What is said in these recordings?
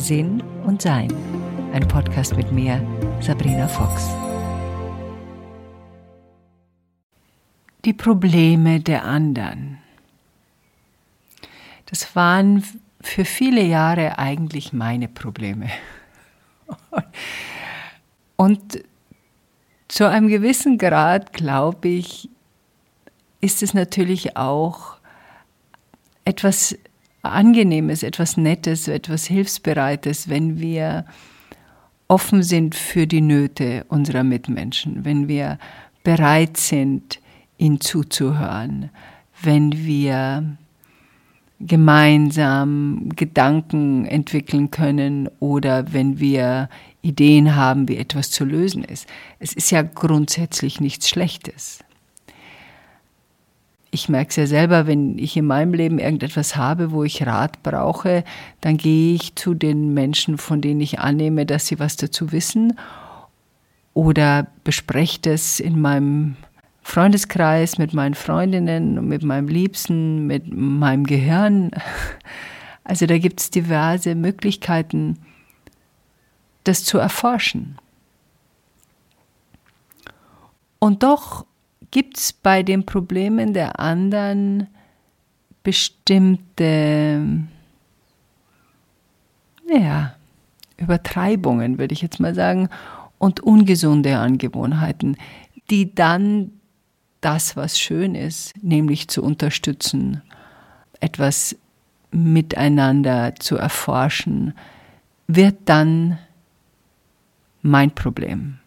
Sinn und Sein. Ein Podcast mit mir, Sabrina Fox. Die Probleme der anderen. Das waren für viele Jahre eigentlich meine Probleme. Und zu einem gewissen Grad, glaube ich, ist es natürlich auch etwas Angenehmes, etwas Nettes, etwas Hilfsbereites, wenn wir offen sind für die Nöte unserer Mitmenschen, wenn wir bereit sind, ihnen zuzuhören, wenn wir gemeinsam Gedanken entwickeln können oder wenn wir Ideen haben, wie etwas zu lösen ist. Es ist ja grundsätzlich nichts Schlechtes ich merke es ja selber, wenn ich in meinem Leben irgendetwas habe, wo ich Rat brauche, dann gehe ich zu den Menschen, von denen ich annehme, dass sie was dazu wissen oder bespreche das in meinem Freundeskreis mit meinen Freundinnen, mit meinem Liebsten, mit meinem Gehirn. Also da gibt es diverse Möglichkeiten, das zu erforschen. Und doch gibt es bei den Problemen der anderen bestimmte, ja, Übertreibungen, würde ich jetzt mal sagen, und ungesunde Angewohnheiten, die dann das, was schön ist, nämlich zu unterstützen, etwas miteinander zu erforschen, wird dann mein Problem.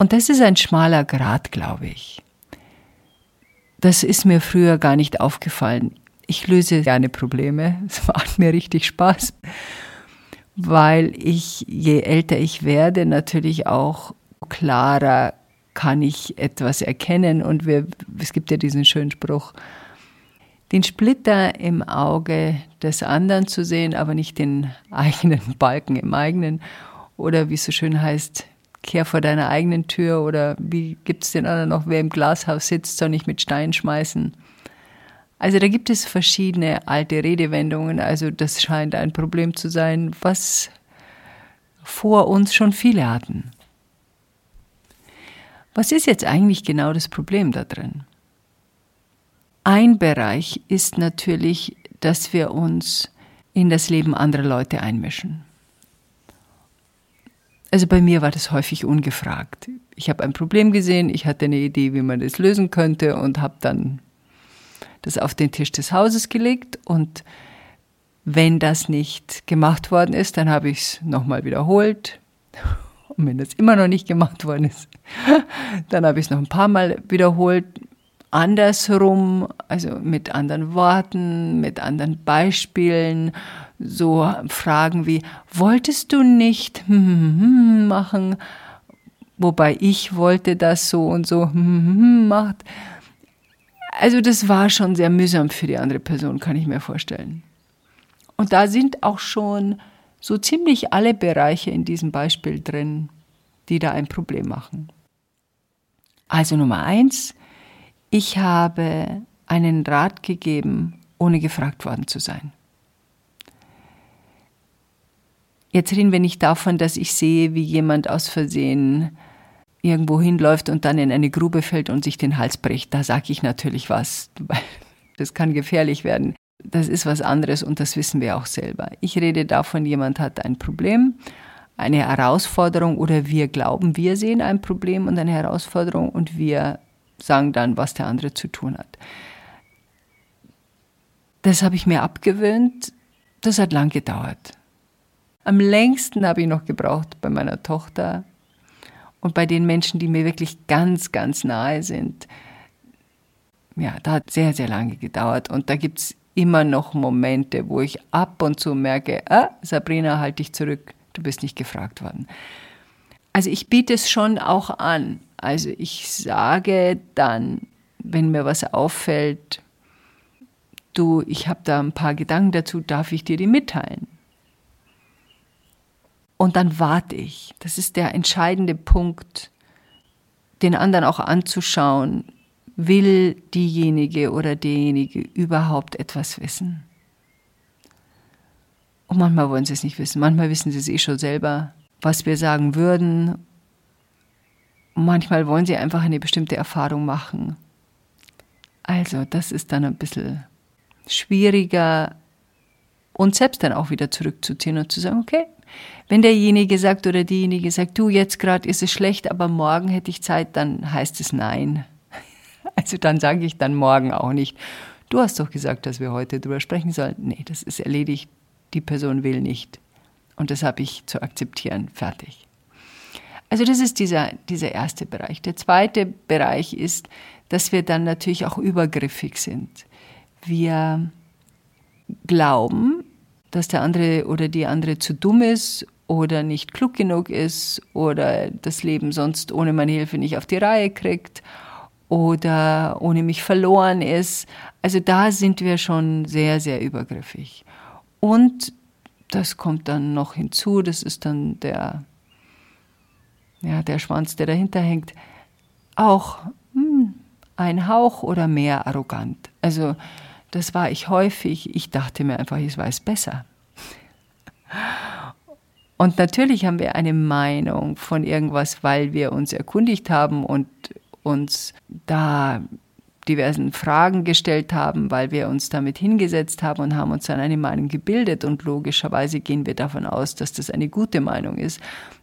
Und das ist ein schmaler Grat, glaube ich. Das ist mir früher gar nicht aufgefallen. Ich löse gerne Probleme. Es macht mir richtig Spaß, weil ich, je älter ich werde, natürlich auch klarer kann ich etwas erkennen. Und wir, es gibt ja diesen schönen Spruch, den Splitter im Auge des anderen zu sehen, aber nicht den eigenen Balken im eigenen. Oder wie es so schön heißt, kehr vor deiner eigenen Tür oder wie gibt es den anderen noch, wer im Glashaus sitzt, soll nicht mit Steinen schmeißen. Also da gibt es verschiedene alte Redewendungen, also das scheint ein Problem zu sein, was vor uns schon viele hatten. Was ist jetzt eigentlich genau das Problem da drin? Ein Bereich ist natürlich, dass wir uns in das Leben anderer Leute einmischen. Also bei mir war das häufig ungefragt. Ich habe ein Problem gesehen, ich hatte eine Idee, wie man das lösen könnte und habe dann das auf den Tisch des Hauses gelegt und wenn das nicht gemacht worden ist, dann habe ich es nochmal wiederholt. Und wenn das immer noch nicht gemacht worden ist, dann habe ich es noch ein paar Mal wiederholt, andersrum, also mit anderen Worten, mit anderen Beispielen, so Fragen wie, wolltest du nicht machen, wobei ich wollte das so und so macht. Also das war schon sehr mühsam für die andere Person, kann ich mir vorstellen. Und da sind auch schon so ziemlich alle Bereiche in diesem Beispiel drin, die da ein Problem machen. Also Nummer eins, ich habe einen Rat gegeben, ohne gefragt worden zu sein. Jetzt reden wir nicht davon, dass ich sehe, wie jemand aus Versehen irgendwo hinläuft und dann in eine Grube fällt und sich den Hals bricht. Da sage ich natürlich was, weil das kann gefährlich werden. Das ist was anderes und das wissen wir auch selber. Ich rede davon, jemand hat ein Problem, eine Herausforderung oder wir glauben, wir sehen ein Problem und eine Herausforderung und wir sagen dann, was der andere zu tun hat. Das habe ich mir abgewöhnt. Das hat lang gedauert. Am längsten habe ich noch gebraucht bei meiner Tochter und bei den Menschen, die mir wirklich ganz, ganz nahe sind. Ja, da hat sehr, sehr lange gedauert und da gibt es immer noch Momente, wo ich ab und zu merke, ah, Sabrina, halt dich zurück, du bist nicht gefragt worden. Also ich biete es schon auch an, also ich sage dann, wenn mir was auffällt, du, ich habe da ein paar Gedanken dazu, darf ich dir die mitteilen? Und dann warte ich. Das ist der entscheidende Punkt, den anderen auch anzuschauen. Will diejenige oder derjenige überhaupt etwas wissen? Und manchmal wollen sie es nicht wissen. Manchmal wissen sie es eh schon selber, was wir sagen würden. Und manchmal wollen sie einfach eine bestimmte Erfahrung machen. Also, das ist dann ein bisschen schwieriger, uns selbst dann auch wieder zurückzuziehen und zu sagen, okay, wenn derjenige sagt oder diejenige sagt, du, jetzt gerade ist es schlecht, aber morgen hätte ich Zeit, dann heißt es nein. Also dann sage ich dann morgen auch nicht, du hast doch gesagt, dass wir heute drüber sprechen sollen. Nee, das ist erledigt die Person will nicht. Und das habe ich zu akzeptieren. Fertig. Also das ist dieser, dieser erste Bereich. Der zweite Bereich ist, dass wir dann natürlich auch übergriffig sind. Wir glauben, dass der andere oder die andere zu dumm ist oder nicht klug genug ist oder das Leben sonst ohne meine Hilfe nicht auf die Reihe kriegt oder ohne mich verloren ist. Also da sind wir schon sehr, sehr übergriffig. Und das kommt dann noch hinzu, das ist dann der, ja, der Schwanz, der dahinter hängt, auch hm, ein Hauch oder mehr arrogant. Also das war ich häufig. Ich dachte mir einfach, ich weiß besser. Und natürlich haben wir eine Meinung von irgendwas, weil wir uns erkundigt haben und uns da diversen Fragen gestellt haben, weil wir uns damit hingesetzt haben und haben uns dann eine Meinung gebildet. Und logischerweise gehen wir davon aus, dass das eine gute Meinung ist.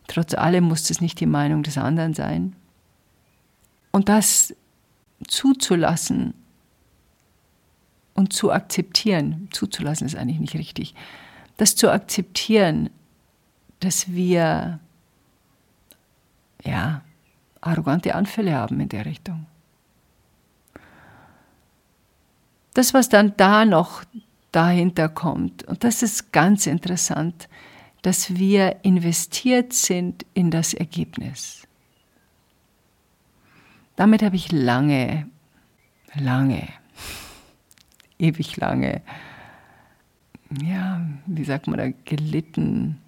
Trotz allem muss das nicht die Meinung des anderen sein. Und das zuzulassen und zu akzeptieren, zuzulassen ist eigentlich nicht richtig, das zu akzeptieren, dass wir ja arrogante Anfälle haben in der Richtung. das, was dann da noch dahinter kommt, und das ist ganz interessant, dass wir investiert sind in das Ergebnis. Damit habe ich lange, lange, ewig lange, ja, wie sagt man da, gelitten,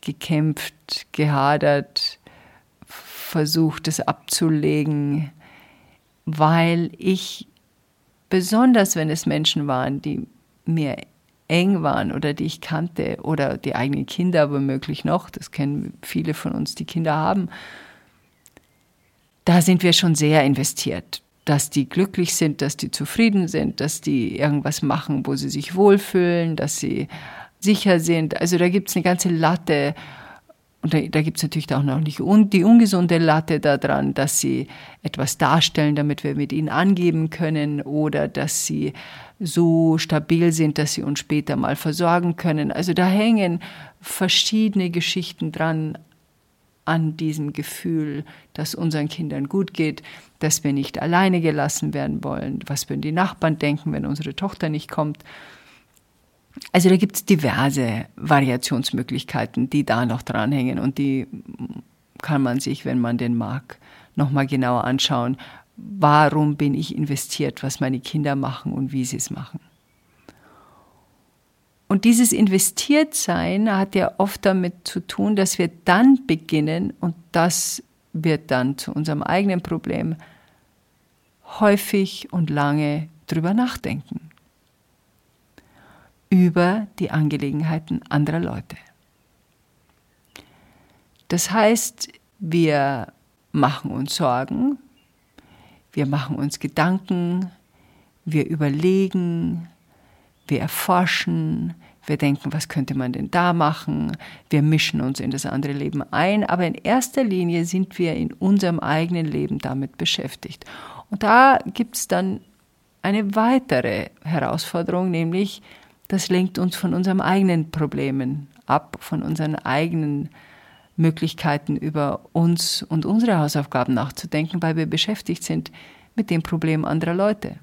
gekämpft, gehadert, versucht es abzulegen, weil ich besonders wenn es Menschen waren, die mir eng waren oder die ich kannte oder die eigenen Kinder womöglich noch, das kennen viele von uns, die Kinder haben, da sind wir schon sehr investiert, dass die glücklich sind, dass die zufrieden sind, dass die irgendwas machen, wo sie sich wohlfühlen, dass sie sicher sind. Also da gibt es eine ganze Latte und da, da gibt es natürlich auch noch nicht die ungesunde Latte daran, dass sie etwas darstellen, damit wir mit ihnen angeben können oder dass sie so stabil sind, dass sie uns später mal versorgen können. Also da hängen verschiedene Geschichten dran an diesem Gefühl, dass unseren Kindern gut geht, dass wir nicht alleine gelassen werden wollen, was würden die Nachbarn denken, wenn unsere Tochter nicht kommt. Also da gibt es diverse Variationsmöglichkeiten, die da noch dranhängen und die kann man sich, wenn man den mag, nochmal genauer anschauen. Warum bin ich investiert, was meine Kinder machen und wie sie es machen? Und dieses Investiertsein hat ja oft damit zu tun, dass wir dann beginnen, und das wird dann zu unserem eigenen Problem, häufig und lange drüber nachdenken über die Angelegenheiten anderer Leute. Das heißt, wir machen uns Sorgen, wir machen uns Gedanken, wir überlegen, wir erforschen, wir denken, was könnte man denn da machen, wir mischen uns in das andere Leben ein, aber in erster Linie sind wir in unserem eigenen Leben damit beschäftigt. Und da gibt es dann eine weitere Herausforderung, nämlich das lenkt uns von unseren eigenen Problemen ab, von unseren eigenen Möglichkeiten über uns und unsere Hausaufgaben nachzudenken, weil wir beschäftigt sind mit dem Problem anderer Leute.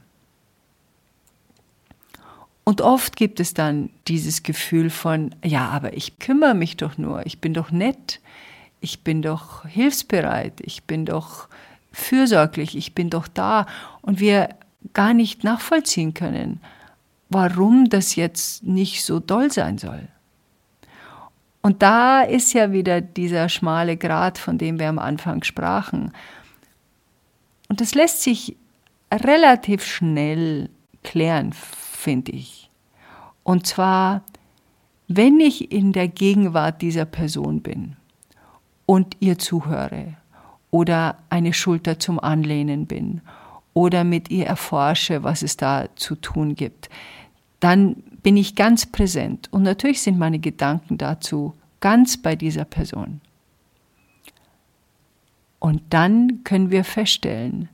Und oft gibt es dann dieses Gefühl von, ja, aber ich kümmere mich doch nur, ich bin doch nett, ich bin doch hilfsbereit, ich bin doch fürsorglich, ich bin doch da und wir gar nicht nachvollziehen können, warum das jetzt nicht so doll sein soll. Und da ist ja wieder dieser schmale Grat, von dem wir am Anfang sprachen. Und das lässt sich relativ schnell klären, finde ich. Und zwar, Wenn ich in der Gegenwart dieser Person bin und ihr zuhöre oder eine Schulter zum Anlehnen bin oder mit ihr erforsche, was es da zu tun gibt, dann bin ich ganz präsent und natürlich sind meine Gedanken dazu ganz bei dieser Person. Und dann können wir feststellen,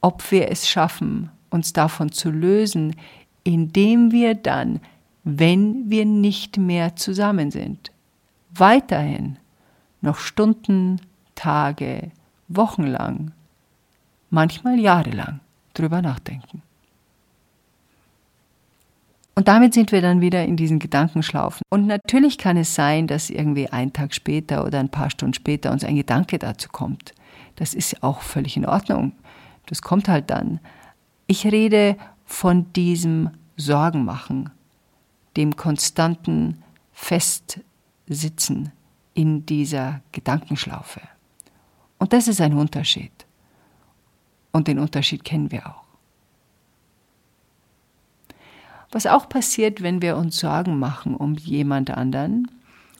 ob wir es schaffen, uns davon zu lösen, indem wir dann, wenn wir nicht mehr zusammen sind, weiterhin noch Stunden, Tage, Wochen lang, manchmal jahrelang drüber nachdenken. Und damit sind wir dann wieder in diesen Gedankenschlaufen. Und natürlich kann es sein, dass irgendwie ein Tag später oder ein paar Stunden später uns ein Gedanke dazu kommt. Das ist auch völlig in Ordnung. Das kommt halt dann. Ich rede von diesem Sorgenmachen, dem konstanten Festsitzen in dieser Gedankenschlaufe. Und das ist ein Unterschied. Und den Unterschied kennen wir auch. Was auch passiert, wenn wir uns Sorgen machen um jemand anderen,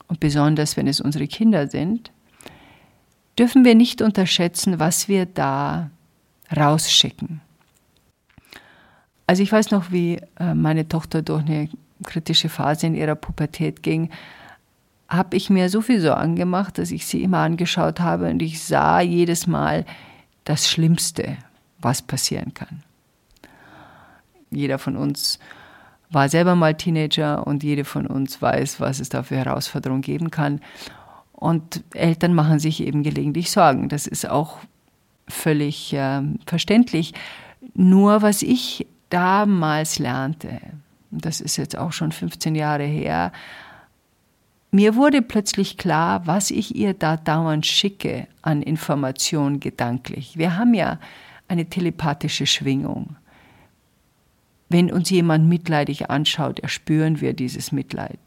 und besonders wenn es unsere Kinder sind, dürfen wir nicht unterschätzen, was wir da rausschicken. Also ich weiß noch, wie äh, meine Tochter durch eine kritische Phase in ihrer Pubertät ging, habe ich mir so viel Sorgen gemacht, dass ich sie immer angeschaut habe und ich sah jedes Mal das Schlimmste, was passieren kann. Jeder von uns war selber mal Teenager und jede von uns weiß, was es da für Herausforderungen geben kann. Und Eltern machen sich eben gelegentlich Sorgen. Das ist auch völlig äh, verständlich. Nur was ich damals lernte, das ist jetzt auch schon 15 Jahre her, mir wurde plötzlich klar, was ich ihr da dauernd schicke an Informationen gedanklich. Wir haben ja eine telepathische Schwingung. Wenn uns jemand mitleidig anschaut, erspüren wir dieses Mitleid.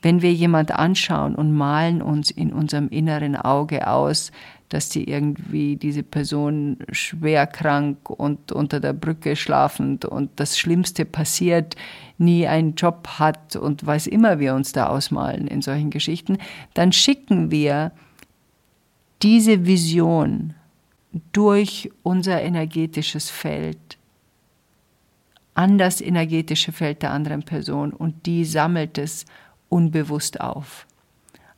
Wenn wir jemand anschauen und malen uns in unserem inneren Auge aus, dass die irgendwie diese Person schwer krank und unter der Brücke schlafend und das Schlimmste passiert, nie einen Job hat und was immer wir uns da ausmalen in solchen Geschichten, dann schicken wir diese Vision durch unser energetisches Feld an das energetische Feld der anderen Person und die sammelt es unbewusst auf.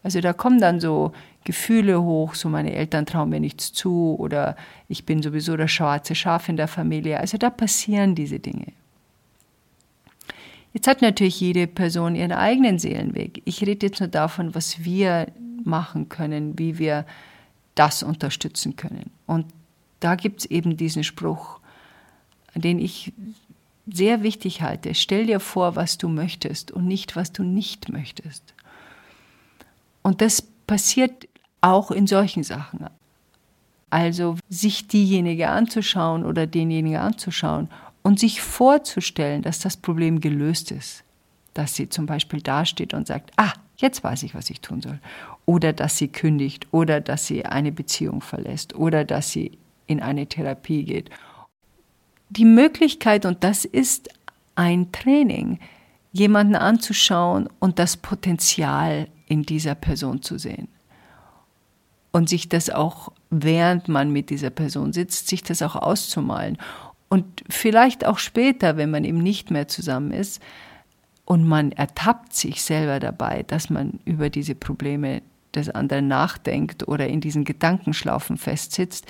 Also da kommen dann so Gefühle hoch, so meine Eltern trauen mir nichts zu oder ich bin sowieso das schwarze Schaf in der Familie. Also da passieren diese Dinge. Jetzt hat natürlich jede Person ihren eigenen Seelenweg. Ich rede jetzt nur davon, was wir machen können, wie wir das unterstützen können. Und da gibt es eben diesen Spruch, den ich sehr wichtig halte. Stell dir vor, was du möchtest und nicht, was du nicht möchtest. Und das passiert auch in solchen Sachen. Also sich diejenige anzuschauen oder denjenigen anzuschauen und sich vorzustellen, dass das Problem gelöst ist. Dass sie zum Beispiel dasteht und sagt, ah, jetzt weiß ich, was ich tun soll. Oder dass sie kündigt oder dass sie eine Beziehung verlässt oder dass sie in eine Therapie geht die Möglichkeit, und das ist ein Training, jemanden anzuschauen und das Potenzial in dieser Person zu sehen. Und sich das auch, während man mit dieser Person sitzt, sich das auch auszumalen. Und vielleicht auch später, wenn man eben nicht mehr zusammen ist und man ertappt sich selber dabei, dass man über diese Probleme des anderen nachdenkt oder in diesen Gedankenschlaufen festsitzt,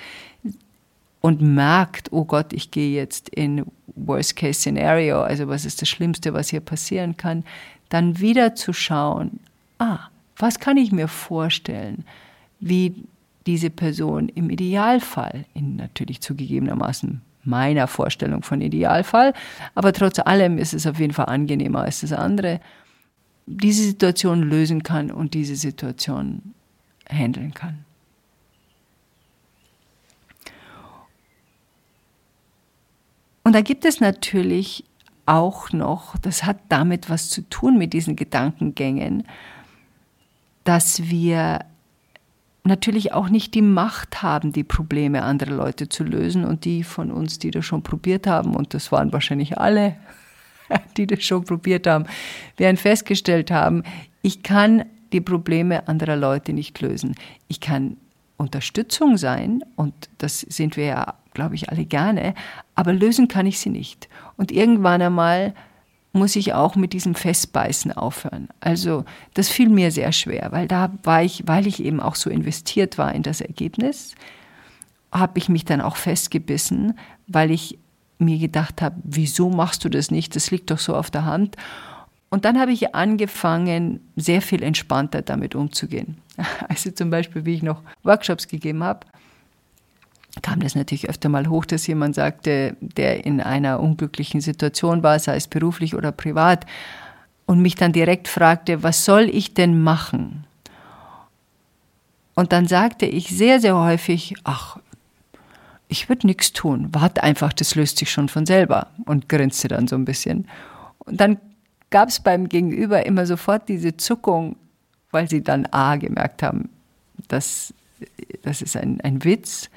und merkt, oh Gott, ich gehe jetzt in Worst-Case-Szenario, also was ist das Schlimmste, was hier passieren kann, dann wieder zu schauen, ah, was kann ich mir vorstellen, wie diese Person im Idealfall, in natürlich zugegebenermaßen meiner Vorstellung von Idealfall, aber trotz allem ist es auf jeden Fall angenehmer als das andere, diese Situation lösen kann und diese Situation handeln kann. Und da gibt es natürlich auch noch, das hat damit was zu tun mit diesen Gedankengängen, dass wir natürlich auch nicht die Macht haben, die Probleme anderer Leute zu lösen. Und die von uns, die das schon probiert haben, und das waren wahrscheinlich alle, die das schon probiert haben, werden festgestellt haben, ich kann die Probleme anderer Leute nicht lösen. Ich kann Unterstützung sein und das sind wir ja, glaube ich, alle gerne, aber lösen kann ich sie nicht. Und irgendwann einmal muss ich auch mit diesem Festbeißen aufhören. Also das fiel mir sehr schwer, weil da war ich, weil ich eben auch so investiert war in das Ergebnis, habe ich mich dann auch festgebissen, weil ich mir gedacht habe, wieso machst du das nicht? Das liegt doch so auf der Hand. Und dann habe ich angefangen, sehr viel entspannter damit umzugehen. Also zum Beispiel, wie ich noch Workshops gegeben habe, kam das natürlich öfter mal hoch, dass jemand sagte, der in einer unglücklichen Situation war, sei es beruflich oder privat, und mich dann direkt fragte, was soll ich denn machen? Und dann sagte ich sehr, sehr häufig, ach, ich würde nichts tun, warte einfach, das löst sich schon von selber und grinste dann so ein bisschen. Und dann gab es beim Gegenüber immer sofort diese Zuckung, weil sie dann A gemerkt haben, dass das ist ein, ein Witz,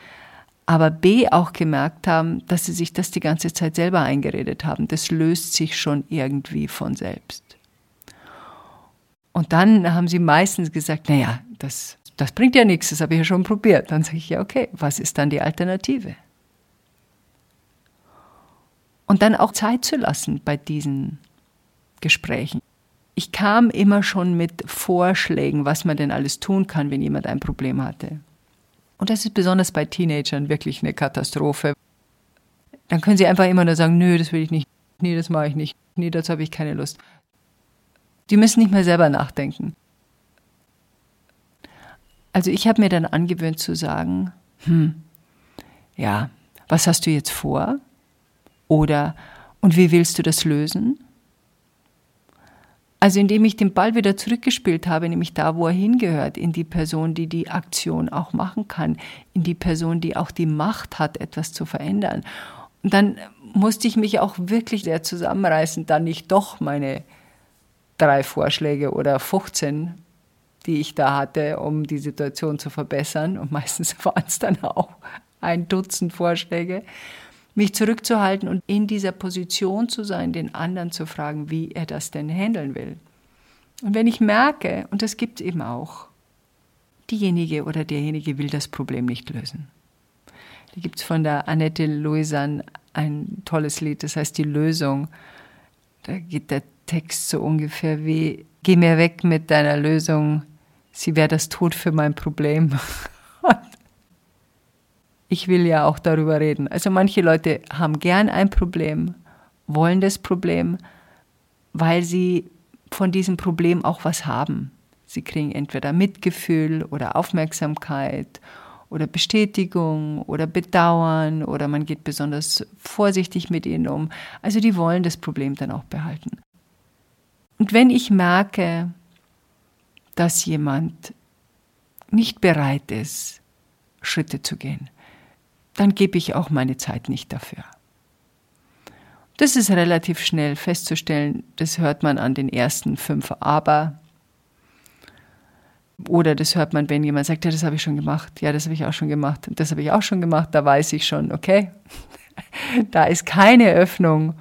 aber B auch gemerkt haben, dass sie sich das die ganze Zeit selber eingeredet haben. Das löst sich schon irgendwie von selbst. Und dann haben sie meistens gesagt, naja, das das bringt ja nichts, das habe ich ja schon probiert. Dann sage ich, ja, okay, was ist dann die Alternative? Und dann auch Zeit zu lassen bei diesen Gesprächen. Ich kam immer schon mit Vorschlägen, was man denn alles tun kann, wenn jemand ein Problem hatte. Und das ist besonders bei Teenagern wirklich eine Katastrophe. Dann können sie einfach immer nur sagen, nö, das will ich nicht, nee, das mache ich nicht, nee, dazu habe ich keine Lust. Die müssen nicht mehr selber nachdenken. Also ich habe mir dann angewöhnt zu sagen, hm, ja, was hast du jetzt vor? Oder, und wie willst du das lösen? Also indem ich den Ball wieder zurückgespielt habe, nämlich da, wo er hingehört, in die Person, die die Aktion auch machen kann, in die Person, die auch die Macht hat, etwas zu verändern. Und dann musste ich mich auch wirklich sehr zusammenreißen, dann nicht doch meine drei Vorschläge oder 15 die ich da hatte, um die Situation zu verbessern. Und meistens waren es dann auch ein Dutzend Vorschläge. Mich zurückzuhalten und in dieser Position zu sein, den anderen zu fragen, wie er das denn handeln will. Und wenn ich merke, und das gibt es eben auch, diejenige oder derjenige will das Problem nicht lösen. Da gibt es von der Annette Louisan ein tolles Lied, das heißt Die Lösung. Da geht der Text so ungefähr wie, geh mir weg mit deiner Lösung, sie wäre das Tod für mein Problem. ich will ja auch darüber reden. Also manche Leute haben gern ein Problem, wollen das Problem, weil sie von diesem Problem auch was haben. Sie kriegen entweder Mitgefühl oder Aufmerksamkeit oder Bestätigung oder Bedauern oder man geht besonders vorsichtig mit ihnen um. Also die wollen das Problem dann auch behalten. Und wenn ich merke, dass jemand nicht bereit ist, Schritte zu gehen, dann gebe ich auch meine Zeit nicht dafür. Das ist relativ schnell festzustellen, das hört man an den ersten fünf Aber. Oder das hört man, wenn jemand sagt, ja, das habe ich schon gemacht, ja, das habe ich auch schon gemacht, das habe ich auch schon gemacht, da weiß ich schon, okay, da ist keine Öffnung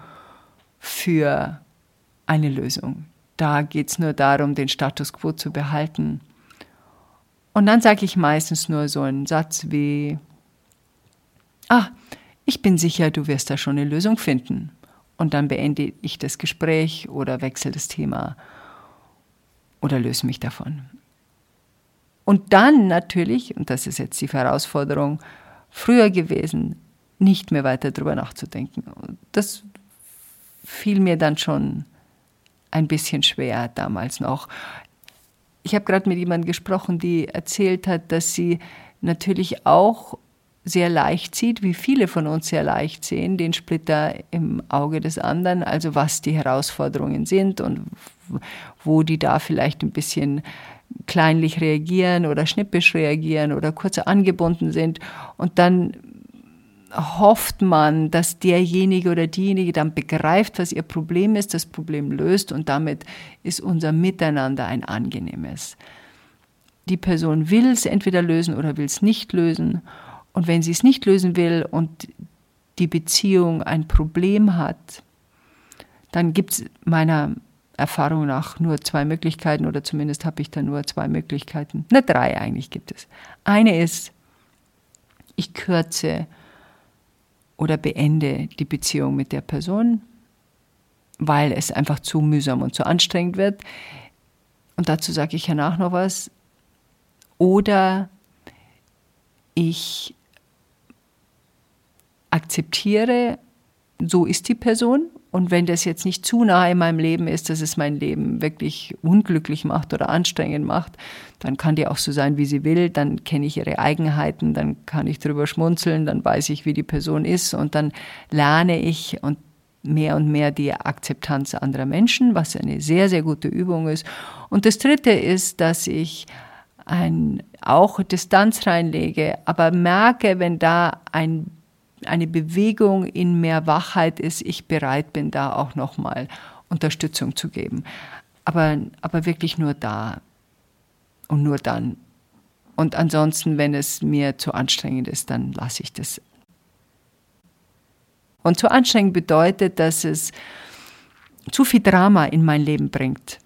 für eine Lösung. Da geht es nur darum, den Status quo zu behalten. Und dann sage ich meistens nur so einen Satz wie, ah, ich bin sicher, du wirst da schon eine Lösung finden. Und dann beende ich das Gespräch oder wechsle das Thema oder löse mich davon. Und dann natürlich, und das ist jetzt die Herausforderung, früher gewesen, nicht mehr weiter darüber nachzudenken. Das fiel mir dann schon ein bisschen schwer damals noch. Ich habe gerade mit jemandem gesprochen, die erzählt hat, dass sie natürlich auch sehr leicht sieht, wie viele von uns sehr leicht sehen, den Splitter im Auge des anderen, also was die Herausforderungen sind und wo die da vielleicht ein bisschen kleinlich reagieren oder schnippisch reagieren oder kurz angebunden sind. Und dann hofft man, dass derjenige oder diejenige dann begreift, was ihr Problem ist, das Problem löst und damit ist unser Miteinander ein angenehmes. Die Person will es entweder lösen oder will es nicht lösen. Und wenn sie es nicht lösen will und die Beziehung ein Problem hat, dann gibt es meiner Erfahrung nach nur zwei Möglichkeiten oder zumindest habe ich da nur zwei Möglichkeiten. Ne, drei eigentlich gibt es. Eine ist, ich kürze oder beende die Beziehung mit der Person, weil es einfach zu mühsam und zu anstrengend wird. Und dazu sage ich danach noch was. Oder ich akzeptiere, so ist die Person. Und wenn das jetzt nicht zu nahe in meinem Leben ist, dass es mein Leben wirklich unglücklich macht oder anstrengend macht, dann kann die auch so sein, wie sie will. Dann kenne ich ihre Eigenheiten, dann kann ich drüber schmunzeln, dann weiß ich, wie die Person ist und dann lerne ich und mehr und mehr die Akzeptanz anderer Menschen, was eine sehr, sehr gute Übung ist. Und das Dritte ist, dass ich ein, auch Distanz reinlege, aber merke, wenn da ein eine Bewegung in mehr Wachheit ist, ich bereit bin, da auch nochmal Unterstützung zu geben. Aber, aber wirklich nur da und nur dann. Und ansonsten, wenn es mir zu anstrengend ist, dann lasse ich das. Und zu anstrengend bedeutet, dass es zu viel Drama in mein Leben bringt,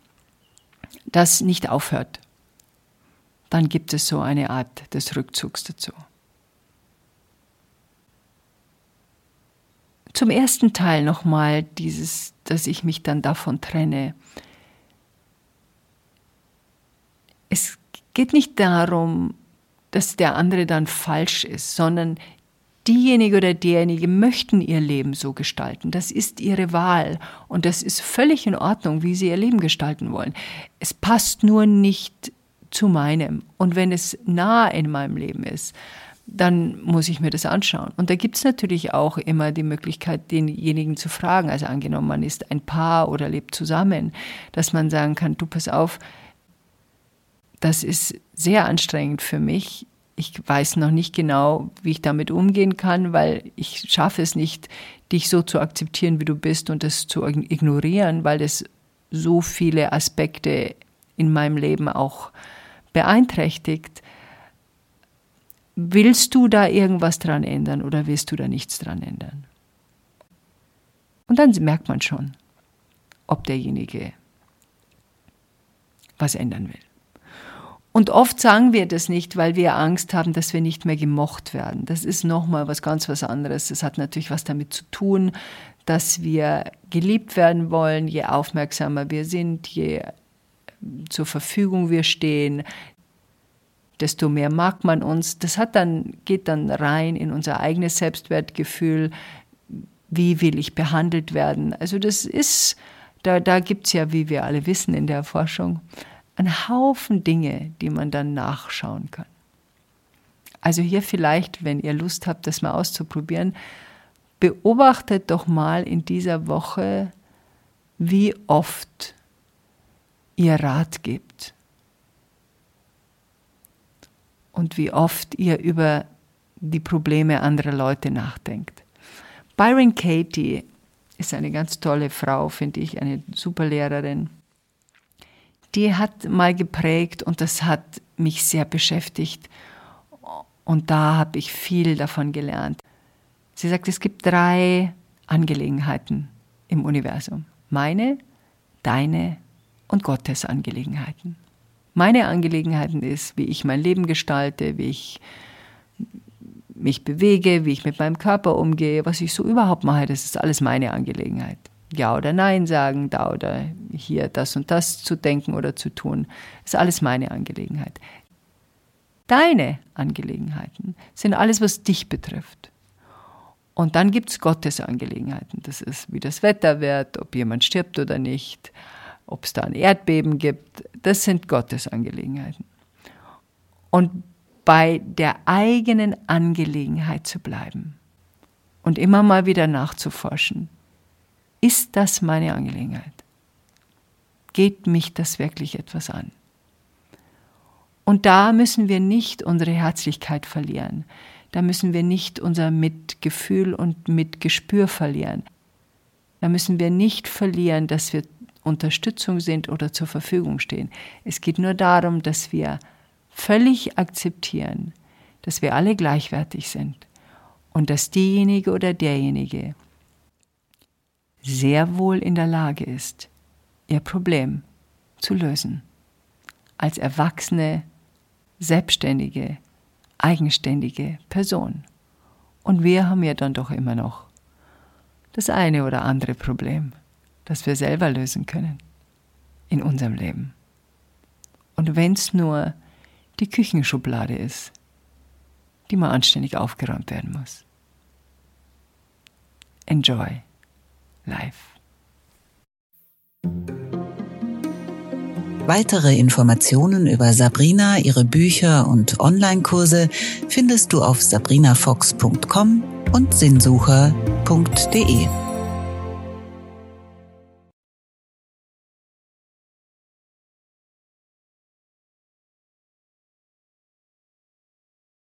das nicht aufhört. Dann gibt es so eine Art des Rückzugs dazu. Zum ersten Teil nochmal dieses, dass ich mich dann davon trenne. Es geht nicht darum, dass der andere dann falsch ist, sondern diejenige oder derjenige möchten ihr Leben so gestalten. Das ist ihre Wahl und das ist völlig in Ordnung, wie sie ihr Leben gestalten wollen. Es passt nur nicht zu meinem. Und wenn es nah in meinem Leben ist, dann muss ich mir das anschauen. Und da gibt es natürlich auch immer die Möglichkeit, denjenigen zu fragen. Also angenommen, man ist ein Paar oder lebt zusammen, dass man sagen kann, du pass auf, das ist sehr anstrengend für mich. Ich weiß noch nicht genau, wie ich damit umgehen kann, weil ich schaffe es nicht, dich so zu akzeptieren, wie du bist und das zu ignorieren, weil das so viele Aspekte in meinem Leben auch beeinträchtigt Willst du da irgendwas dran ändern oder willst du da nichts dran ändern? Und dann merkt man schon, ob derjenige was ändern will. Und oft sagen wir das nicht, weil wir Angst haben, dass wir nicht mehr gemocht werden. Das ist nochmal was ganz was anderes. Das hat natürlich was damit zu tun, dass wir geliebt werden wollen, je aufmerksamer wir sind, je zur Verfügung wir stehen, desto mehr mag man uns. Das hat dann, geht dann rein in unser eigenes Selbstwertgefühl. Wie will ich behandelt werden? Also das ist, da, da gibt es ja, wie wir alle wissen in der Forschung, einen Haufen Dinge, die man dann nachschauen kann. Also hier vielleicht, wenn ihr Lust habt, das mal auszuprobieren, beobachtet doch mal in dieser Woche, wie oft ihr Rat gebt und wie oft ihr über die Probleme anderer Leute nachdenkt. Byron Katie ist eine ganz tolle Frau, finde ich, eine super Lehrerin. Die hat mal geprägt und das hat mich sehr beschäftigt und da habe ich viel davon gelernt. Sie sagt, es gibt drei Angelegenheiten im Universum. Meine, deine und Gottes Angelegenheiten meine Angelegenheiten ist, wie ich mein Leben gestalte, wie ich mich bewege, wie ich mit meinem Körper umgehe, was ich so überhaupt mache, das ist alles meine Angelegenheit. Ja oder Nein sagen, da oder hier das und das zu denken oder zu tun, ist alles meine Angelegenheit. Deine Angelegenheiten sind alles, was dich betrifft. Und dann gibt es Gottes Angelegenheiten. Das ist, wie das Wetter wird, ob jemand stirbt oder nicht, ob es da ein Erdbeben gibt, das sind Gottes Angelegenheiten. Und bei der eigenen Angelegenheit zu bleiben und immer mal wieder nachzuforschen, ist das meine Angelegenheit? Geht mich das wirklich etwas an? Und da müssen wir nicht unsere Herzlichkeit verlieren. Da müssen wir nicht unser Mitgefühl und Mitgespür verlieren. Da müssen wir nicht verlieren, dass wir Unterstützung sind oder zur Verfügung stehen. Es geht nur darum, dass wir völlig akzeptieren, dass wir alle gleichwertig sind und dass diejenige oder derjenige sehr wohl in der Lage ist, ihr Problem zu lösen. Als erwachsene, selbstständige, eigenständige Person. Und wir haben ja dann doch immer noch das eine oder andere Problem, das wir selber lösen können in unserem Leben. Und wenn es nur die Küchenschublade ist, die mal anständig aufgeräumt werden muss. Enjoy life. Weitere Informationen über Sabrina, ihre Bücher und Online-Kurse findest du auf sabrinafox.com und sinnsucher.de.